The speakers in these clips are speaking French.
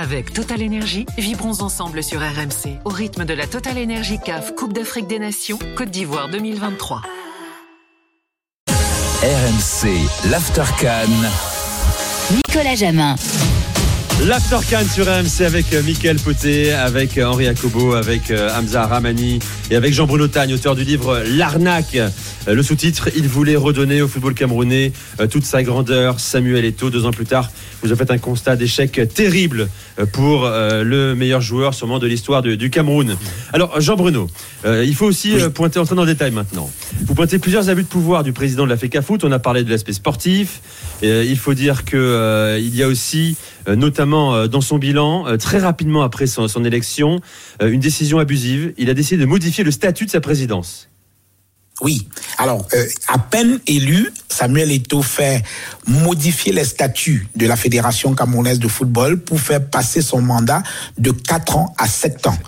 Avec Total Énergie, vibrons ensemble sur RMC au rythme de la Total Énergie CAF Coupe d'Afrique des Nations Côte d'Ivoire 2023. RMC, l'Aftercan. Nicolas Jamin. L'Aftercan sur RMC avec euh, Mickaël Poté, avec euh, Henri Akobo, avec euh, Hamza Ramani et avec Jean-Bruno Tagne, auteur du livre L'arnaque. Le sous-titre Il voulait redonner au football camerounais toute sa grandeur. Samuel Eto'o, deux ans plus tard, vous avez fait un constat d'échec terrible pour le meilleur joueur sûrement de l'histoire du Cameroun. Alors Jean-Bruno, il faut aussi pointer, entrer dans le détail maintenant. Vous pointez plusieurs abus de pouvoir du président de la FECA Foot. On a parlé de l'aspect sportif. il faut dire qu'il y a aussi notamment dans son bilan, très rapidement après son, son élection, une décision abusive. Il a décidé de modifier le statut de sa présidence. Oui. Alors, euh, à peine élu, Samuel Eto'o fait modifier les statuts de la Fédération camerounaise de football pour faire passer son mandat de 4 ans à 7 ans.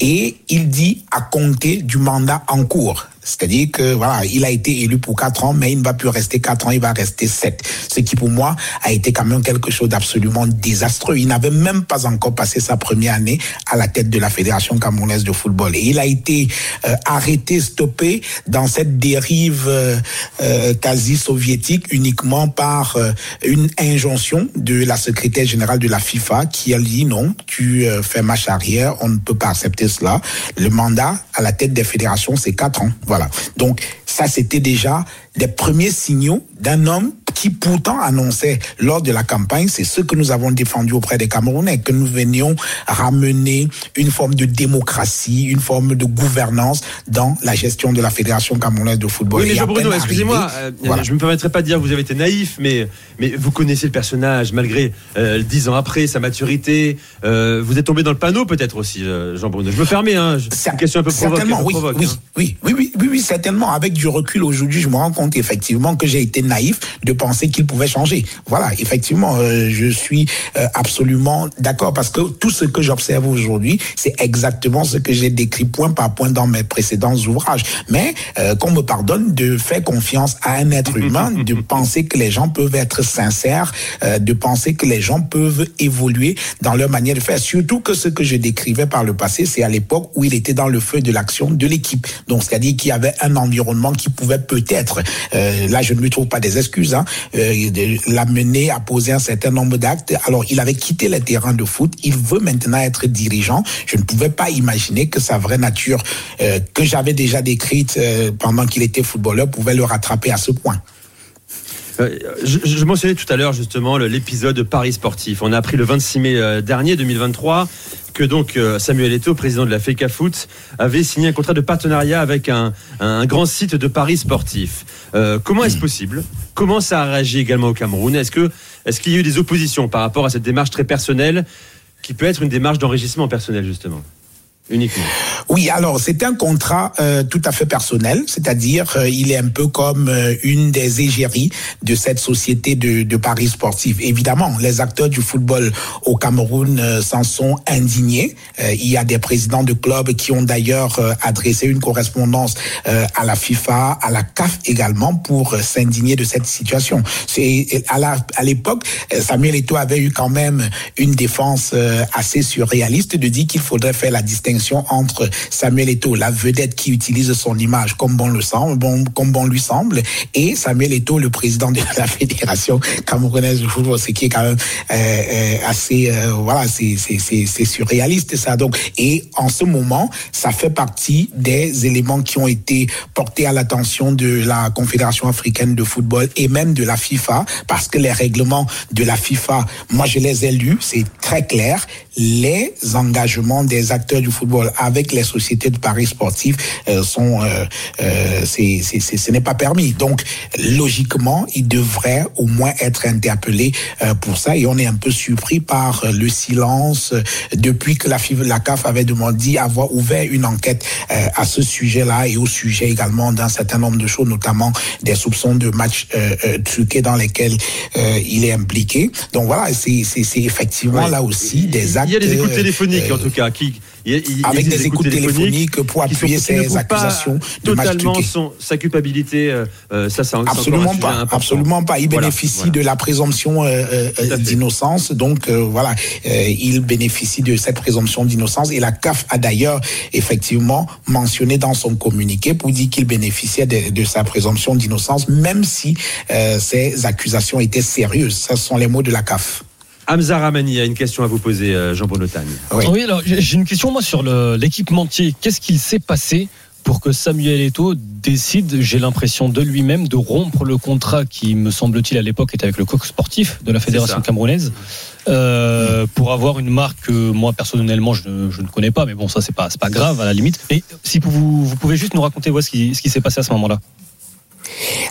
Et il dit à compter du mandat en cours. C'est-à-dire que voilà, il a été élu pour quatre ans, mais il ne va plus rester quatre ans, il va rester sept. Ce qui pour moi a été quand même quelque chose d'absolument désastreux. Il n'avait même pas encore passé sa première année à la tête de la Fédération camerounaise de football. Et il a été euh, arrêté, stoppé dans cette dérive euh, euh, quasi soviétique uniquement par une injonction de la secrétaire générale de la FIFA qui a dit non, tu fais marche arrière, on ne peut pas accepter cela. Le mandat à la tête des fédérations, c'est quatre ans. Voilà. Donc ça, c'était déjà des premiers signaux d'un homme qui pourtant annonçait lors de la campagne, c'est ce que nous avons défendu auprès des Camerounais, que nous venions ramener une forme de démocratie, une forme de gouvernance dans la gestion de la Fédération camerounaise de football. Oui, mais Jean Bruno, excusez-moi, euh, je ne me permettrai pas de dire que vous avez été naïf, mais, mais vous connaissez le personnage, malgré euh, dix ans après, sa maturité. Euh, vous êtes tombé dans le panneau peut-être aussi, Jean Bruno. Je me permets, hein, une question un peu provoque, certainement, oui, provoque, oui, hein. oui, oui, oui, oui, oui, certainement. Avec du recul aujourd'hui, je me rends compte effectivement que j'ai été naïf de penser qu'il pouvait changer. Voilà, effectivement, euh, je suis euh, absolument d'accord parce que tout ce que j'observe aujourd'hui, c'est exactement ce que j'ai décrit point par point dans mes précédents ouvrages. Mais euh, qu'on me pardonne de faire confiance à un être humain, de penser que les gens peuvent être sincères, de penser que les gens peuvent évoluer dans leur manière de faire. Surtout que ce que je décrivais par le passé, c'est à l'époque où il était dans le feu de l'action de l'équipe. Donc, c'est-à-dire qu'il y avait un environnement qui pouvait peut-être, là je ne lui trouve pas des excuses, hein, l'amener à poser un certain nombre d'actes. Alors, il avait quitté le terrain de foot. Il veut maintenant être dirigeant. Je ne pouvais pas imaginer que sa vraie nature, euh, que j'avais déjà décrite euh, pendant qu'il était footballeur, pouvait le rattraper à ce point. Euh, je, je, mentionnais tout à l'heure justement l'épisode Paris Sportif. On a appris le 26 mai dernier 2023 que donc Samuel Eto'o, président de la FECA Foot, avait signé un contrat de partenariat avec un, un grand site de Paris sportif. Euh, comment est-ce possible? Comment ça a réagi également au Cameroun? Est-ce que est-ce qu'il y a eu des oppositions par rapport à cette démarche très personnelle qui peut être une démarche d'enrichissement personnel justement? Uniquement. Oui, alors c'est un contrat euh, tout à fait personnel, c'est-à-dire euh, il est un peu comme euh, une des égéries de cette société de, de paris sportif. Évidemment, les acteurs du football au Cameroun euh, s'en sont indignés. Euh, il y a des présidents de clubs qui ont d'ailleurs adressé une correspondance à la FIFA, à la CAF également pour s'indigner de cette situation. C'est à la à l'époque, Samuel Eto'o avait eu quand même une défense assez surréaliste de dire qu'il faudrait faire la distinction entre Samuel Eto'o, la vedette qui utilise son image comme bon le semble, bon, comme bon lui semble, et Samuel Eto'o, le président de la fédération camerounaise de football, ce qui est quand même euh, euh, assez, euh, voilà, c'est surréaliste ça. Donc, et en ce moment, ça fait partie des éléments qui ont été portés à l'attention de la Confédération africaine de football et même de la FIFA, parce que les règlements de la FIFA, moi je les ai lus, c'est très clair, les engagements des acteurs du football avec les sociétés de paris sportifs euh, sont, euh, euh, c'est, c'est, c'est, ce n'est pas permis. Donc, logiquement, ils devraient au moins être interpellés pour ça. Et on est un peu surpris par le silence depuis que la, la CAF avait demandé avoir ouvert une enquête à ce sujet-là et au sujet également d'un certain nombre de choses, notamment des soupçons de matchs truqués dans lesquels il est impliqué. Donc voilà, c'est, c'est, c'est effectivement ouais. là aussi des actes. Il y a des écoutes téléphoniques en tout cas qui avec des écoutes téléphoniques, pour appuyer ses accusations de totalement son, sa culpabilité. ça, ça, absolument pas, absolument pas. Il bénéficie de la présomption d'innocence, donc voilà, il bénéficie de cette présomption d'innocence. Et la CAF a d'ailleurs effectivement mentionné dans son communiqué pour dire qu'il bénéficiait de, de sa présomption d'innocence, même si ces accusations étaient sérieuses. Ce sont les mots de la CAF. Hamza Ramani a une question à vous poser, euh, Jean Bonotagne. Oui. oui, alors j'ai une question moi sur l'équipementier. Qu'est-ce qu'il s'est passé pour que Samuel Eto'o décide, j'ai l'impression de lui-même, de rompre le contrat qui, me semble-t-il, à l'époque était avec le coq sportif de la fédération camerounaise, euh, pour avoir une marque que moi personnellement je ne, je ne connais pas, mais bon ça c'est pas pas grave à la limite. Et si vous, vous pouvez juste nous raconter ce qui, ce qui s'est passé à ce moment-là.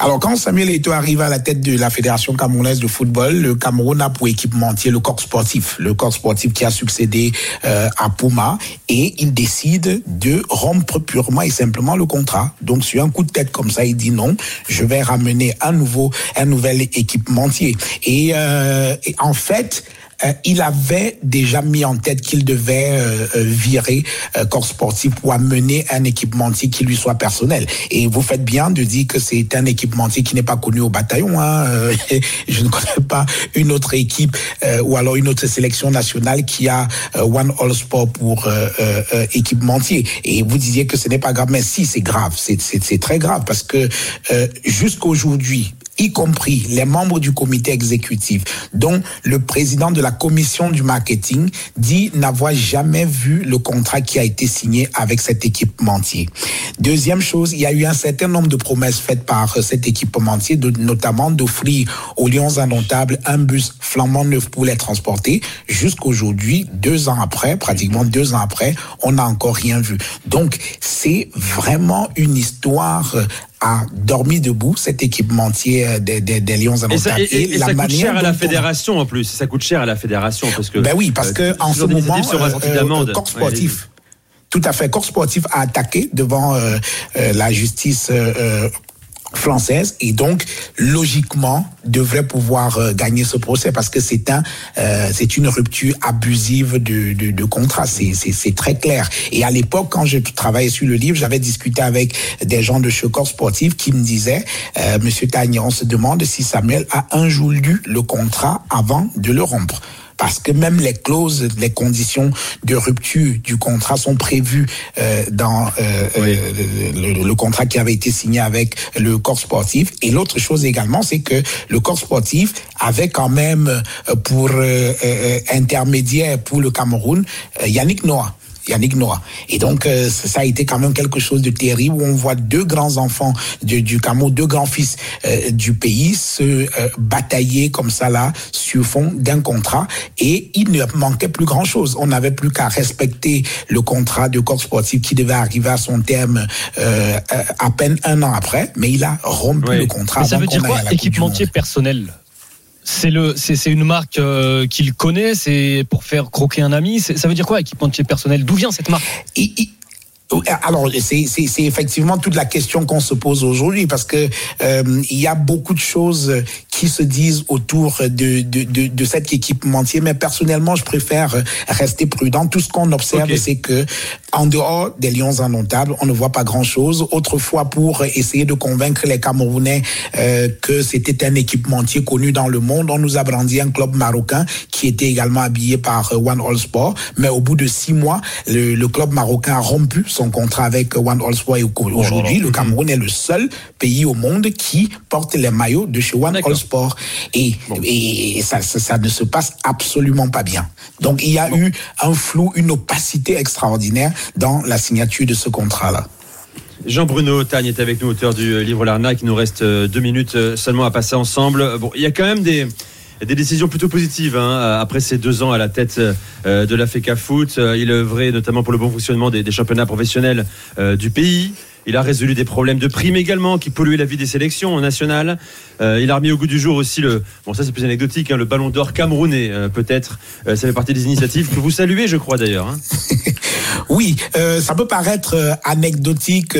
Alors, quand Samuel Eto'o arrive à la tête de la Fédération camerounaise de football, le Cameroun a pour équipementier le corps sportif, le corps sportif qui a succédé euh, à Puma, et il décide de rompre purement et simplement le contrat. Donc, sur un coup de tête comme ça, il dit non, je vais ramener un nouveau, un nouvel équipementier. Et, euh, et en fait, euh, il avait déjà mis en tête qu'il devait euh, euh, virer corps sportif pour amener un équipementier qui lui soit personnel. Et vous faites bien de dire que c'est un équipementier qui n'est pas connu au bataillon. Hein. Je ne connais pas une autre équipe ou alors une autre sélection nationale qui a One All Sport pour équipementier. Et vous disiez que ce n'est pas grave, mais si c'est grave, c'est très grave parce que jusqu'aujourd'hui, y compris les membres du comité exécutif, dont le président de la commission du marketing dit n'avoir jamais vu le contrat qui a été signé avec cet équipementier. Deuxième chose, il y a eu un certain nombre de promesses faites par cet équipementier, de, notamment d'offrir aux Lions Indomptables un bus flamand neuf pour les transporter. Jusqu'aujourd'hui, deux ans après, pratiquement deux ans après, on n'a encore rien vu. Donc, c'est vraiment une histoire a dormi debout, cet équipementier euh, des, des, des Lions et ça, et, et, ça coûte cher à la fédération en plus. Ça coûte cher à la fédération parce que. Ben oui, parce euh, que en ce moment, euh, euh, corps sportif. tout à fait. Corps sportif a attaqué devant euh, la justice française et donc logiquement devrait pouvoir euh, gagner ce procès parce que c'est un euh, c'est une rupture abusive de, de, contrat. C'est c'est très clair. Et à l'époque quand je travaillais sur le livre j'avais discuté avec des gens de chez Corps Sportif qui me disaient euh, Monsieur Tagnon on se demande si Samuel a un jour lu le contrat avant de le rompre parce que même les clauses, les conditions de rupture du contrat sont prévues euh, dans euh, oui. Euh, le, le, contrat qui avait été signé avec le corps sportif. Et l'autre chose également, c'est que le corps sportif avait quand même euh, pour intermédiaire pour le Cameroun Yannick Noah. Yannick Noah. Et donc, euh, ça a été quand même quelque chose de terrible où on voit deux grands enfants du, du Cameroun, deux grands fils euh, du pays se euh, batailler comme ça là sur fond d'un contrat et il ne manquait plus grand chose. On n'avait plus qu'à respecter le contrat de corps sportif qui devait arriver à son terme à peine un an après, mais il a rompu oui. le contrat. Mais ça veut dire quoi, équipementier personnel? C'est une marque euh, qu'il connaît, c'est pour faire croquer un ami. Ça veut dire quoi équipementier personnel? D'où vient cette marque? Alors, c'est effectivement toute la question qu'on se pose aujourd'hui parce que euh, il y a beaucoup de choses qui se disent autour de, de, de, de cet équipementier, mais personnellement, je préfère rester prudent. Tout ce qu'on observe, okay. c'est que en dehors des Lions indomptables, on ne voit pas grand-chose. Autrefois, pour essayer de convaincre les Camerounais euh, que c'était un équipementier connu dans le monde, on nous a brandi un club marocain qui était également habillé par One All Sport. Mais au bout de six mois, le, le club marocain a rompu son contrat avec One All Sport. Et aujourd'hui, le Cameroun est le seul pays au monde qui porte les maillots de chez One All Sport. Et, bon. et ça, ça, ça, ne se passe absolument pas bien. Donc, il y a bon. eu un flou, une opacité extraordinaire dans la signature de ce contrat-là. Jean-Bruno Tagne est avec nous, auteur du livre L'Arnaque. Il nous reste deux minutes seulement à passer ensemble. Bon, il y a quand même des, des décisions plutôt positives hein, après ces deux ans à la tête euh, de la FECA Foot. Il œuvrait notamment pour le bon fonctionnement des, des championnats professionnels euh, du pays. Il a résolu des problèmes de primes également qui polluaient la vie des sélections nationales. Euh, il a remis au goût du jour aussi le, bon ça c'est plus anecdotique, hein, le ballon d'or camerounais euh, peut-être. Euh, ça fait partie des initiatives que vous saluez, je crois d'ailleurs. Hein. Oui, ça peut paraître anecdotique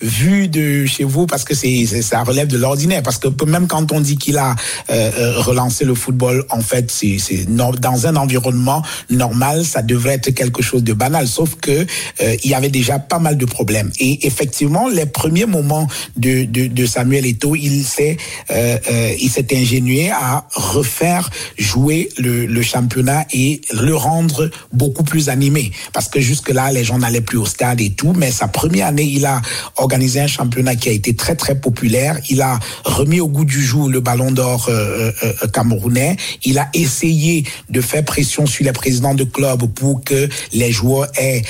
vu de chez vous parce que c'est ça relève de l'ordinaire. Parce que même quand on dit qu'il a relancé le football, en fait, c'est dans un environnement normal, ça devrait être quelque chose de banal. Sauf que il y avait déjà pas mal de problèmes. Et effectivement, les premiers moments de, Samuel Eto'o, il s'est s'est ingénué à refaire jouer le, championnat et le rendre beaucoup plus animé. Parce que jusque-là, les gens n'allaient plus au stade et tout. Mais sa première année, il a organisé un championnat qui a été très, très populaire. Il a remis au goût du jour le ballon d'or euh, euh, euh, camerounais. Il a essayé de faire pression sur les présidents de clubs pour que les joueurs aient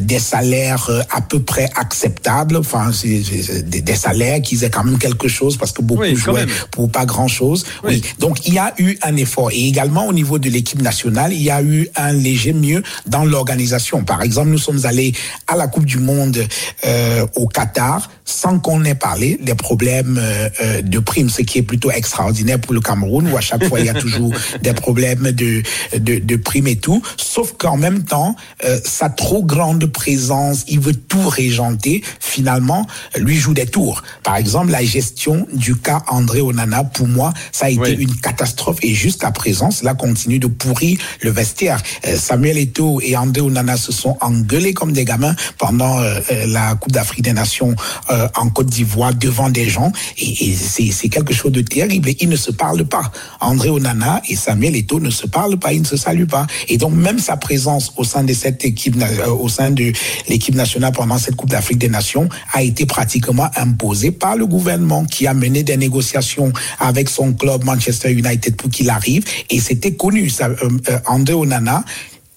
des salaires à peu près acceptables. Enfin, des, salaires, qu'ils aient quand même quelque chose parce que beaucoup jouaient pour pas grand-chose. Oui. Donc, il y a eu un effort. Et également, au niveau de l'équipe nationale, il y a eu un léger mieux dans l'organisation. Par exemple, nous sommes allés à la Coupe du Monde euh, au Qatar sans qu'on ait parlé des problèmes euh, euh, de primes, ce qui est plutôt extraordinaire pour le Cameroun, où à chaque fois il y a toujours des problèmes de, de, de primes et tout. Sauf qu'en même temps, sa trop grande présence, il veut tout régenter, finalement, lui joue des tours. Par exemple, la gestion du cas André Onana, pour moi, ça a été une catastrophe. Et jusqu'à présent, cela continue de pourrir le vestiaire. Samuel Eto'o et André Onana se sont engueulés comme des gamins pendant euh, euh, la Coupe d'Afrique des Nations euh, en Côte d'Ivoire devant des gens. Et, c'est quelque chose de terrible. Et ils ne se parlent pas. André Onana et Samuel Eto'o ne se parlent pas, ils ne se saluent pas. Et donc même sa présence au sein de cette équipe, au sein de l'équipe nationale pendant cette Coupe d'Afrique des Nations a été pratiquement imposée par le gouvernement qui a mené des négociations avec son club Manchester United pour qu'il arrive. Et c'était connu. Ça, André Onana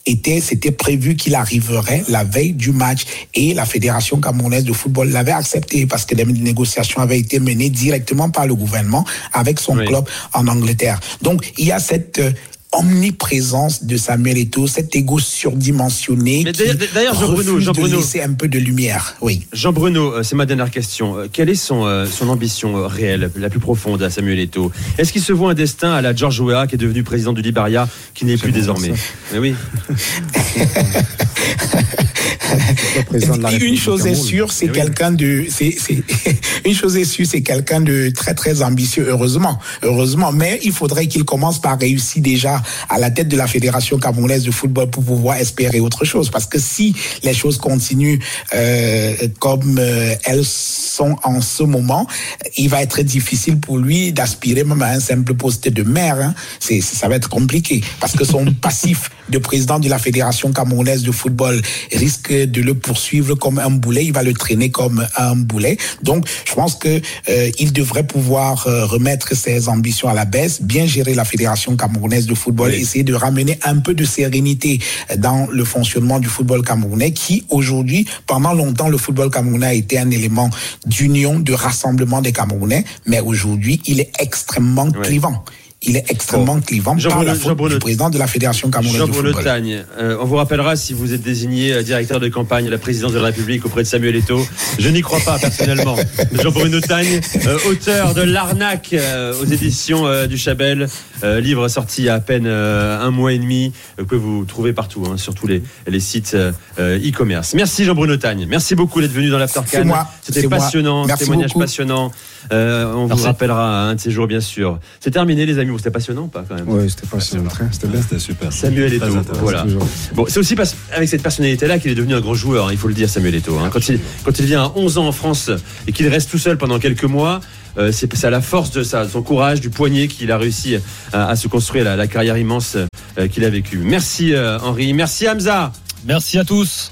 était, c'était prévu qu'il arriverait la veille du match et la Fédération camerounaise de football l'avait accepté parce que des négociations avaient été menées directement par le gouvernement avec son club en Angleterre. Donc, il y a cette euh, omniprésence de Samuel Eto'o, cet ego surdimensionné d'ailleurs, Jean Bruno, Jean Bruno, laisser un peu de lumière. Oui. Jean Bruno, euh, c'est ma dernière question. Euh, quelle est son, euh, son ambition réelle, la plus profonde à Samuel Eto'o? Est-ce qu'il se voit un destin à la George Weah, qui est devenu président du Liberia, qui n'est plus désormais? Mais oui. une chose est sûre, c'est quelqu'un de, c'est, une chose est sûre, c'est quelqu'un de très très ambitieux. Heureusement, heureusement, mais il faudrait qu'il commence par réussir déjà à la tête de la fédération camerounaise de football pour pouvoir espérer autre chose. Parce que si les choses continuent euh, comme euh, elles sont en ce moment, il va être difficile pour lui d'aspirer même à un simple poste de maire. Hein. C'est, ça va être compliqué parce que son passif de président de la fédération camerounaise de football risque de le poursuivre comme un boulet, il va le traîner comme un boulet. Donc, je pense que euh, il devrait pouvoir euh, remettre ses ambitions à la baisse, bien gérer la fédération camerounaise de football, essayer de ramener un peu de sérénité dans le fonctionnement du football camerounais, qui aujourd'hui, pendant longtemps, le football camerounais a été un élément d'union, de rassemblement des Camerounais, mais aujourd'hui, il est extrêmement clivant il est extrêmement clivant Jean par la faute du président de la Fédération camerounaise Jean de football. Tagne, euh, on vous rappellera si vous êtes désigné euh, directeur de campagne à la présidence de la République auprès de Samuel Eto'o. Je n'y crois pas personnellement. Jean-Bruno Tagne, euh, auteur de L'arnaque aux éditions du Chabel, livre sorti il y a à peine un mois et demi, que vous trouvez partout, hein, sur tous les, les sites e-commerce. Merci Jean-Bruno Tagne. Merci beaucoup d'être venu dans l'After C'était passionnant, témoignage passionnant. On vous rappellera un de ces jours, bien sûr. C'est terminé, les amis c'était passionnant pas quand même Oui, c'était passionnant. C'était bien. C'était super. Samuel Eto'o. Voilà. Bon, c'est aussi parce, avec cette personnalité-là qu'il est devenu un grand joueur, hein, il faut le dire, Samuel Eto'o. Hein. Quand, il, quand il vient à 11 ans en France et qu'il reste tout seul pendant quelques mois, euh, c'est à la force de ça, son courage, du poignet qu'il a réussi à, se construire la, carrière immense euh, qu'il a vécue. Merci euh, Henri, merci Hamza. Merci à tous.